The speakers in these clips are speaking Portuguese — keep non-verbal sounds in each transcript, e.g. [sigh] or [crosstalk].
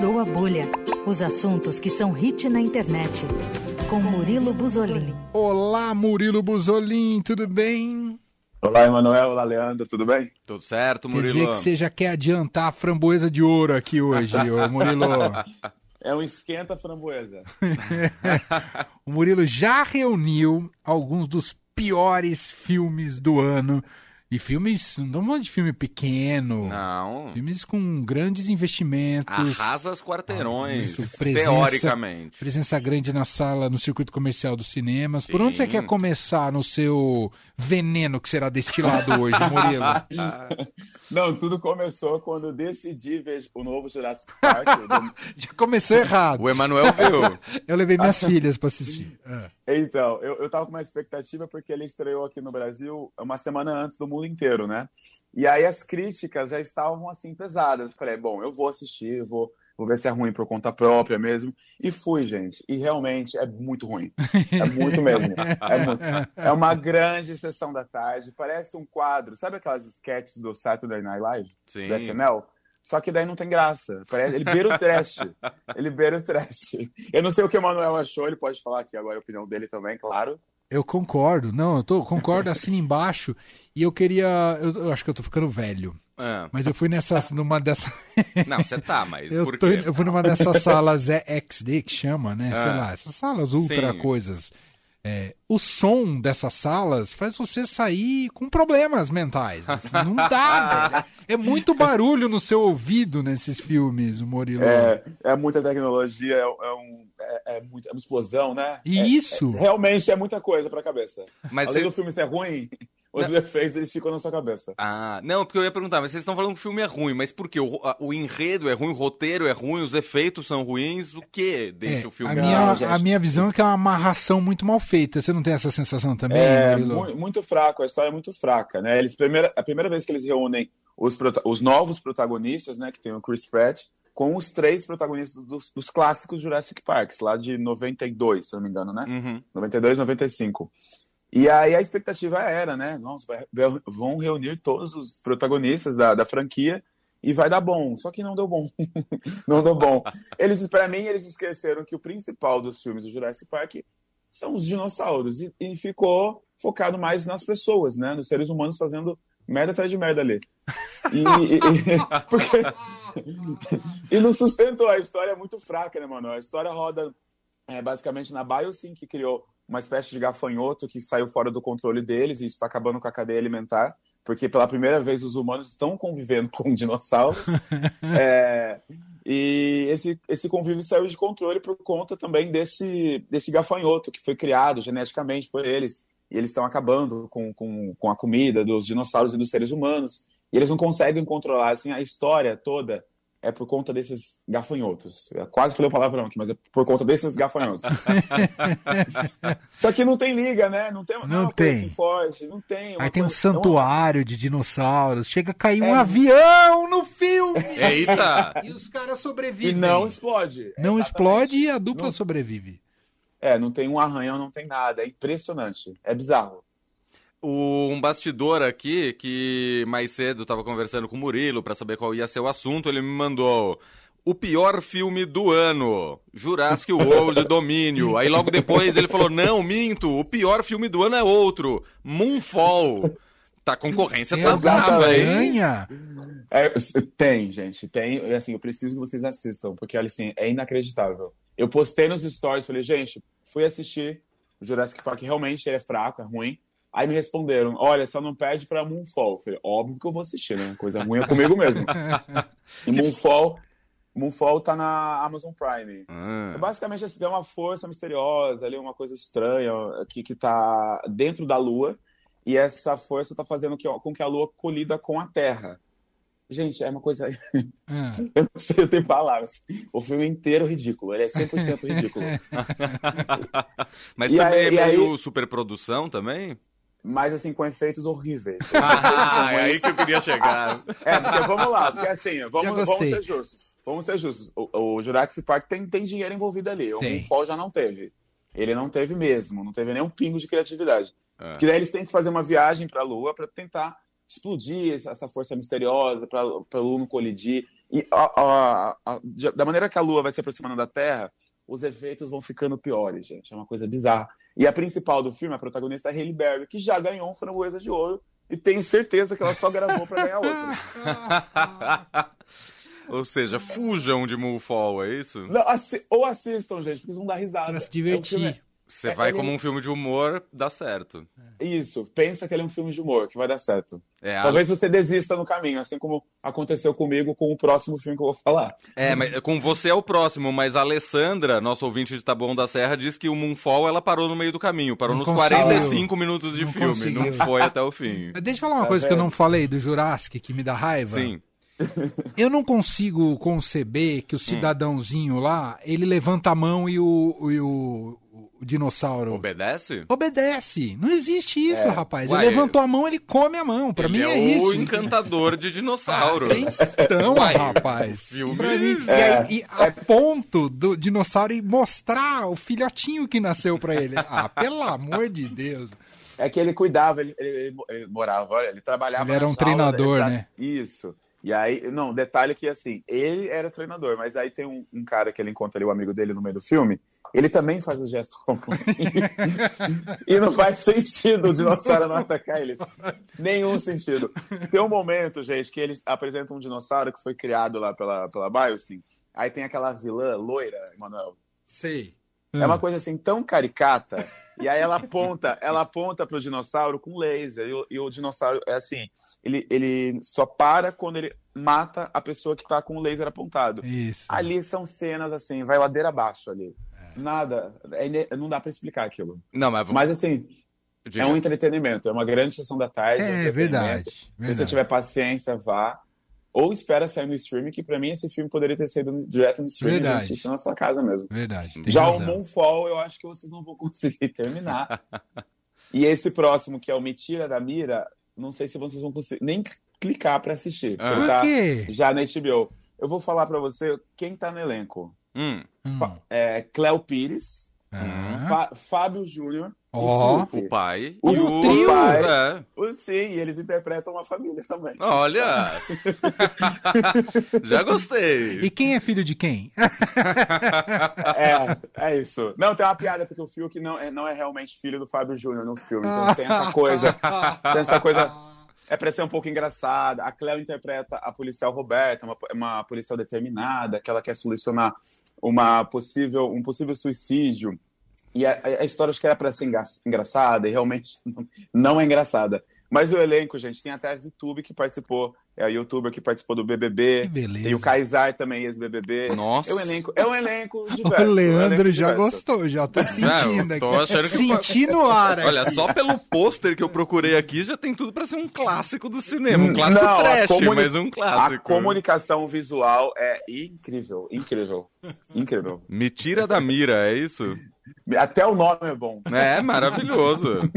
Furou a Bolha. Os assuntos que são hit na internet. Com Murilo Buzolin. Olá, Murilo Buzolin, tudo bem? Olá, Emanuel. Olá, Leandro, tudo bem? Tudo certo, Quer Murilo? dizer que você já quer adiantar a framboesa de ouro aqui hoje, ô [laughs] Murilo. É um esquenta framboesa. [laughs] o Murilo já reuniu alguns dos piores filmes do ano. E filmes, não estamos falando de filme pequeno. Não. Filmes com grandes investimentos. Arrasa as quarteirões, Isso, presença- teoricamente. Presença grande na sala, no circuito comercial dos cinemas. Por Sim. onde você quer começar no seu veneno que será destilado hoje, Murilo? [laughs] Não, tudo começou quando eu decidi ver o novo Jurassic Park. [laughs] Já começou errado. O Emanuel viu. [laughs] Eu levei minhas filhas pra assistir. Ah. Então, eu, eu tava com uma expectativa porque ele estreou aqui no Brasil uma semana antes do mundo inteiro, né? E aí as críticas já estavam assim pesadas. Eu Falei, bom, eu vou assistir, vou, vou ver se é ruim por conta própria mesmo. E fui, gente. E realmente é muito ruim. É muito mesmo. É, muito. É uma grande sessão da tarde. Parece um quadro. Sabe aquelas sketches do Saturday Night Live? Sim. do SNL. Só que daí não tem graça. Parece, ele beira o trash. ele beira o trash. Eu não sei o que o Manuel achou, ele pode falar aqui agora a opinião dele também, claro. Eu concordo, não, eu tô, concordo, assina embaixo. E eu queria. Eu, eu acho que eu tô ficando velho. Ah, Mas eu fui nessas, numa dessas. [laughs] Não, você tá, mas eu, por tô- quê? eu fui numa dessas salas XD que chama, né? Sei Ah. lá, essas salas ultra Sim. coisas. É, o som dessas salas faz você sair com problemas mentais. assim, não [laughs] dá, velho. É muito barulho no seu ouvido nesses filmes, o Murilo. É, é muita tecnologia, é, é um, é, é muito- é uma explosão, né? E É- isso, é- realmente é muita coisa pra cabeça. Mas Além você... do filme ser ruim, os efeitos eles ficam na sua cabeça. Ah, não, porque eu ia perguntar, mas vocês estão falando que o filme é ruim, mas por quê? O, a- o enredo é ruim, o roteiro é ruim, os efeitos são ruins, o que deixa é, o filme a, Não, minha, gente. a minha visão é que é uma amarração muito mal feita. Você não tem essa sensação também, É mu- muito fraco, a história é muito fraca, né? Eles primeira, a primeira vez que eles reúnem os, os novos protagonistas, né, que tem o Chris Pratt, com os três protagonistas dos, dos clássicos Jurassic Parks, lá de 92, se eu não me engano, né? Uhum. 92, 95. E aí a expectativa era, né? Nossa, vão reunir todos os protagonistas da, da franquia e vai dar bom. Só que não deu bom. [laughs] não deu bom. Eles, para mim, eles esqueceram que o principal dos filmes do Jurassic Park são os dinossauros e, e ficou focado mais nas pessoas, né? Nos seres humanos fazendo merda atrás de merda ali. E, e- e- [laughs] porque- e não sustentou. A história é muito fraca, né, mano? A história roda é, basicamente na Biosyn, que criou uma espécie de gafanhoto que saiu fora do controle deles e isso está acabando com a cadeia alimentar, porque pela primeira vez os humanos estão convivendo [laughs] com dinossauros. [laughs] É, e esse, esse convívio saiu de controle por conta também desse, desse gafanhoto que foi criado geneticamente por eles. E eles estão acabando com, com, com a comida dos dinossauros e dos seres humanos. E eles não conseguem controlar. Assim, a história toda é por conta desses gafanhotos. Eu quase falei o palavrão aqui, mas é por conta desses gafanhotos. [laughs] Só que não tem liga, né? Não tem, não é Não tem. assim forte. Não tem. Aí tem um coisa- é santuário de dinossauros. Chega a cair um É. avião no filme. [laughs] Eita! E os caras E sobrevivem. não explode. Não Exatamente. explode e a dupla Não- sobrevive. É, não tem um arranhão, não tem nada. É impressionante. É bizarro. O- um bastidor aqui que mais cedo estava conversando com o Murilo para saber qual ia ser o assunto, ele me mandou o pior filme do ano, Jurassic World Domínio. Aí logo depois ele falou: "Não, minto, o pior filme do ano é outro, Moonfall". Tá concorrência tá a brava, hein? É, tem, gente. Tem. E, Assim, eu preciso que vocês assistam, porque olha assim, é inacreditável. Eu postei nos stories, falei, gente, fui assistir o Jurassic Park, realmente ele é fraco, é ruim. Aí me responderam, olha, só não pede pra Moonfall. Eu falei, óbvio que eu vou assistir, né? Coisa ruim é comigo mesmo. [laughs] E Moonfall, Moonfall tá na Amazon Prime. É Ah, basicamente assim, tem uma força misteriosa ali, uma coisa estranha que, que tá dentro da Lua, e essa força tá fazendo que, com que a Lua colida com a Terra. Gente, é uma coisa. [laughs] Ah, Eu não sei, eu tenho palavras. O filme inteiro ridículo, ele é 100% ridículo. [laughs] Mas E também aí- é e aí- meio superprodução também? Mas assim, com efeitos horríveis. [laughs] Ah, é aí que eu queria chegar. [laughs] É, porque vamos lá, porque assim, vamos, vamos ser justos. Vamos ser justos. O, o Jurassic Park tem, tem dinheiro envolvido ali. O. Moonfall já não teve. Ele não teve mesmo, não teve nem um pingo de criatividade. É. Porque daí eles têm que fazer uma viagem para a Lua para tentar explodir essa, força misteriosa, para a Lua não colidir. E a- a- a- de- da maneira que a Lua vai se aproximando da Terra, os efeitos vão ficando piores, gente. É uma coisa bizarra. E a principal do filme, a protagonista é a Hailey Berry, que já ganhou um Framboesa de Ouro e tenho certeza que ela só gravou pra ganhar outro. [laughs] Ou seja, fujam de Moonfall, é isso? Não, assi- ou assistam, gente, porque vão dar risada. Pra se É um filme- divertir. Você É, vai ele- como um filme de humor, dá certo. Isso, pensa que ele é um filme de humor, que vai dar certo. É, a- Talvez você desista no caminho, assim como aconteceu comigo com o próximo filme que eu vou falar. é, mas com você é o próximo, mas a Alessandra, nosso ouvinte de Taboão da Serra, diz que o Moonfall ela parou no meio do caminho, parou Não nos conseguiu. 45 minutos de Não filme, conseguiu. não [laughs] foi até o fim. Mas Deixa eu falar uma Tá coisa que eu vendo? não falei do Jurassic, que me dá raiva. Sim. Eu não consigo conceber que o cidadãozinho lá, ele levanta a mão e o, e o, o dinossauro Obedece? obedece. Não existe isso, É. rapaz. Uai, ele levantou a mão, ele come a mão. Pra mim é, é, isso. o encantador de dinossauros. Então, Uai, rapaz. filme- mim, e, É. aí, e a ponto do dinossauro ir mostrar o filhotinho que nasceu pra ele. Ah, [laughs] pelo amor de Deus. É que ele cuidava, ele, ele- ele morava, olha, ele trabalhava. Ele era um treinador, né? Isso. E aí, não, detalhe que assim, ele era treinador, mas aí tem um, um cara que ele encontra ali, o amigo dele no meio do filme, ele também faz o gesto como. [laughs] e não faz sentido o dinossauro não atacar ele. Nenhum sentido. Tem um momento, gente, que eles apresentam um dinossauro que foi criado lá pela, pela Biosyn. Aí tem aquela vilã loira, Emanuel. Sei. É uma coisa assim tão caricata. E aí ela aponta, ela aponta pro dinossauro com laser. E o, e o dinossauro é assim, ele, ele só para quando ele mata a pessoa que tá com o laser apontado. Isso. Ali são cenas assim, vai ladeira abaixo ali. Nada, é não dá pra explicar aquilo. Não, mas vamos. Mas assim, diga. é um entretenimento, é uma grande sessão da tarde. um É entretenimento. verdade. Se verdade. você tiver paciência, vá. Ou espera sair no streaming, que pra mim esse filme poderia ter saído direto no streaming Verdade. assistir na sua casa mesmo. Verdade. Já razão. o Moonfall, eu acho que vocês não vão [laughs] conseguir terminar. e esse próximo, que é o Me Tira da Mira, não sei se vocês vão conseguir nem clicar pra assistir. Ah. porque Por tá quê? já na HBO. Eu vou falar pra você quem tá no elenco. Hum. Hum. É Cléo Pires, Ah. Fá- Fábio Júnior Ó. Fiuk. O pai O e o trio. pai. É. O- Sim, e eles interpretam uma família também. Olha! [laughs] Já gostei. E quem é filho de quem? É, é isso. Não, tem uma piada, porque o Fiuk não é, não é realmente filho do Fábio Júnior no filme. Então tem essa coisa. Tem essa coisa. É pra ser um pouco engraçada. A Cleo interpreta a policial Roberta, uma, uma policial determinada, que ela quer solucionar uma possível, um possível suicídio. E a, a história acho que era pra ser engraçada, e realmente [laughs] não- é engraçada. Mas o elenco, gente, tem até a VTube que participou, é a youtuber que participou do Que BBB. beleza. Tem o Kaysar também, ex-BBB. Nossa. É um elenco, é um elenco [laughs] diverso. O é um Leandro elenco já diverso. gostou, já tô sentindo eu tô aqui. achando que- Senti no ar. aqui. Olha, só pelo pôster que eu procurei aqui já tem tudo pra ser um clássico do cinema. Um clássico Não, a trash, comuni- mas um A clássico. comunicação visual é incrível, incrível, incrível. Me tira da mira, é isso? [laughs] Até o nome é bom. É, maravilhoso. [laughs]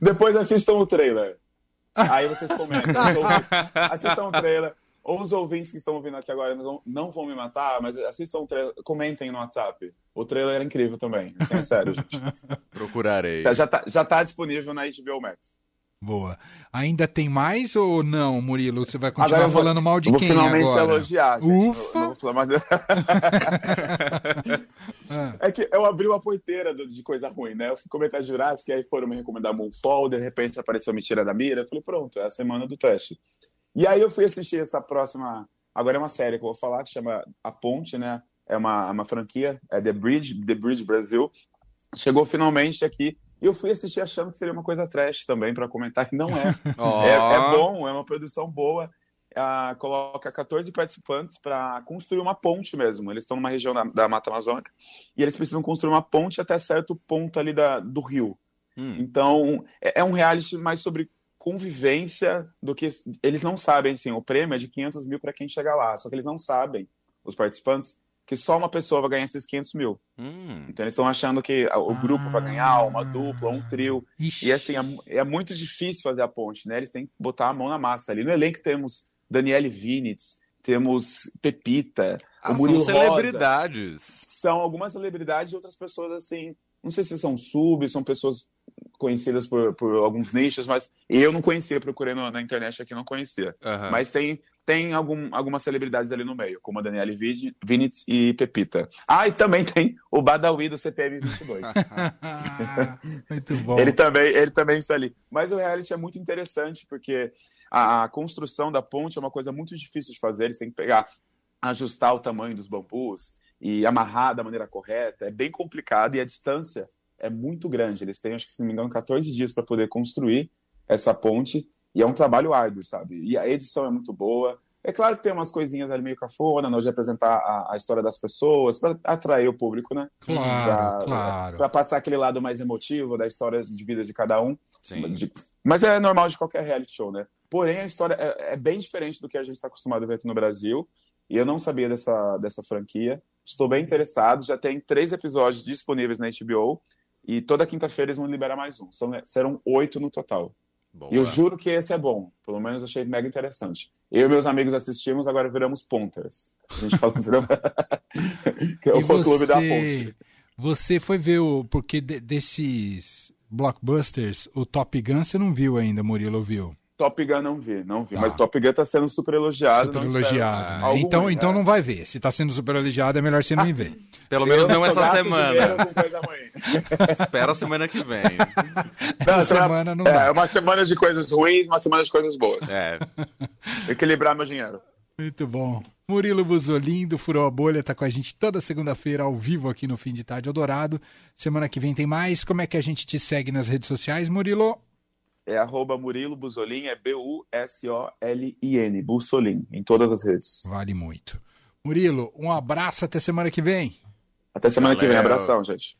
Depois assistam o trailer. Aí vocês comentam. Assistam o trailer. Ou os ouvintes que estão ouvindo aqui agora não, não vão me matar, mas assistam o trailer. Comentem no WhatsApp. O trailer é incrível também. Assim, é sério, gente. Procurarei. Já tá, já tá disponível na HBO Max. Boa. Ainda tem mais ou não, Murilo? Você vai continuar Agora eu vou- falando mal de Eu vou quem finalmente agora? elogiar. Gente. Ufa! Não- não vou [laughs] É que eu abri uma porteira de coisa ruim, né? Eu fui comentar Jurassic, aí foram me recomendar Moonfall, de repente apareceu Me Tira da Mira. Eu falei, pronto, é a semana do teste. E aí eu fui assistir essa próxima. Agora é uma série que eu vou falar, que chama A Ponte, né? É uma, uma franquia, é The Bridge, The Bridge Brasil. Chegou finalmente aqui. E eu fui assistir achando que seria uma coisa trash também, para comentar, e não é. [laughs] Ó. É, é bom, é uma produção boa. Ah, coloca 14 participantes para construir uma ponte mesmo. Eles estão numa região da, da Mata Amazônica e eles precisam construir uma ponte até certo ponto ali da, do rio. Hum. Então, é, é um reality mais sobre convivência do que. Eles não sabem, assim, o prêmio é de 500 mil para quem chegar lá, só que eles não sabem, os participantes, que só uma pessoa vai ganhar esses 500 mil. Hum. Então, eles estão achando que o grupo vai ganhar, uma Ah. dupla, um trio. ixi. E assim, é, é muito difícil fazer a ponte, né? Eles têm que botar a mão na massa ali. No elenco temos Daniele Vinitz, temos Pepita, Ah, o são Murilo Rosa. celebridades. São algumas celebridades e outras pessoas assim. Não sei se são subs, são pessoas conhecidas por, por alguns nichos, mas eu não conhecia, procurei na internet aqui, não conhecia. Aham. Mas tem tem algum, algumas celebridades ali no meio, como a Daniele Vinitz e Pepita. Ah, e também tem o Badawi do CPM 22. [laughs] muito bom. Ele também, ele também está ali. Mas o reality é muito interessante porque a, a construção da ponte é uma coisa muito difícil de fazer. Eles têm que pegar, ajustar o tamanho dos bambus e amarrar da maneira correta. É bem complicado e a distância é muito grande. Eles têm, acho que se não me engano, 14 dias para poder construir essa ponte e é um trabalho árduo, sabe? E a edição é muito boa. É claro que tem umas coisinhas ali meio cafona, não de apresentar a, a história das pessoas, para atrair o público, né? Claro, pra, claro. Para passar aquele lado mais emotivo da história de vida de cada um. Sim. De, mas é normal de qualquer reality show, né? Porém, a história é, é bem diferente do que a gente está acostumado a ver aqui no Brasil. E eu não sabia dessa, dessa franquia. Estou bem interessado. Já tem três episódios disponíveis na HBO. E toda quinta-feira eles vão liberar mais um. São, serão oito no total. Boa. E eu juro que esse é bom. Pelo menos achei mega interessante. Eu e meus amigos assistimos, agora viramos ponters. A gente fala que [laughs] é o fã clube da ponte. Você foi ver o. Porque de, desses blockbusters, o Top Gun você não viu ainda, Murilo viu? Top Gun não vi, não vi. Tá. Mas Top Gun tá sendo super elogiado. Super elogiado. Né? Então, ruim, então é. não vai ver. Se tá sendo super elogiado, é melhor você não ir ver. [laughs] Pelo menos não essa semana. [laughs] Espera a semana que vem. Essa semana não É, uma semana de coisas ruins, uma semana de coisas boas. É. [laughs] Equilibrar meu dinheiro. Muito bom. Murilo Buzolin, do Furou a Bolha, tá com a gente toda segunda-feira ao vivo aqui no Fim de Tarde Eldorado. Semana que vem tem mais. Como é que a gente te segue nas redes sociais, Murilo? É arroba Murilo Busolin, é B-U-S-O-L-I-N, Busolin, em todas as redes. Vale muito. Murilo, um abraço, até semana que vem. Até semana Valeu. que vem, abração, gente.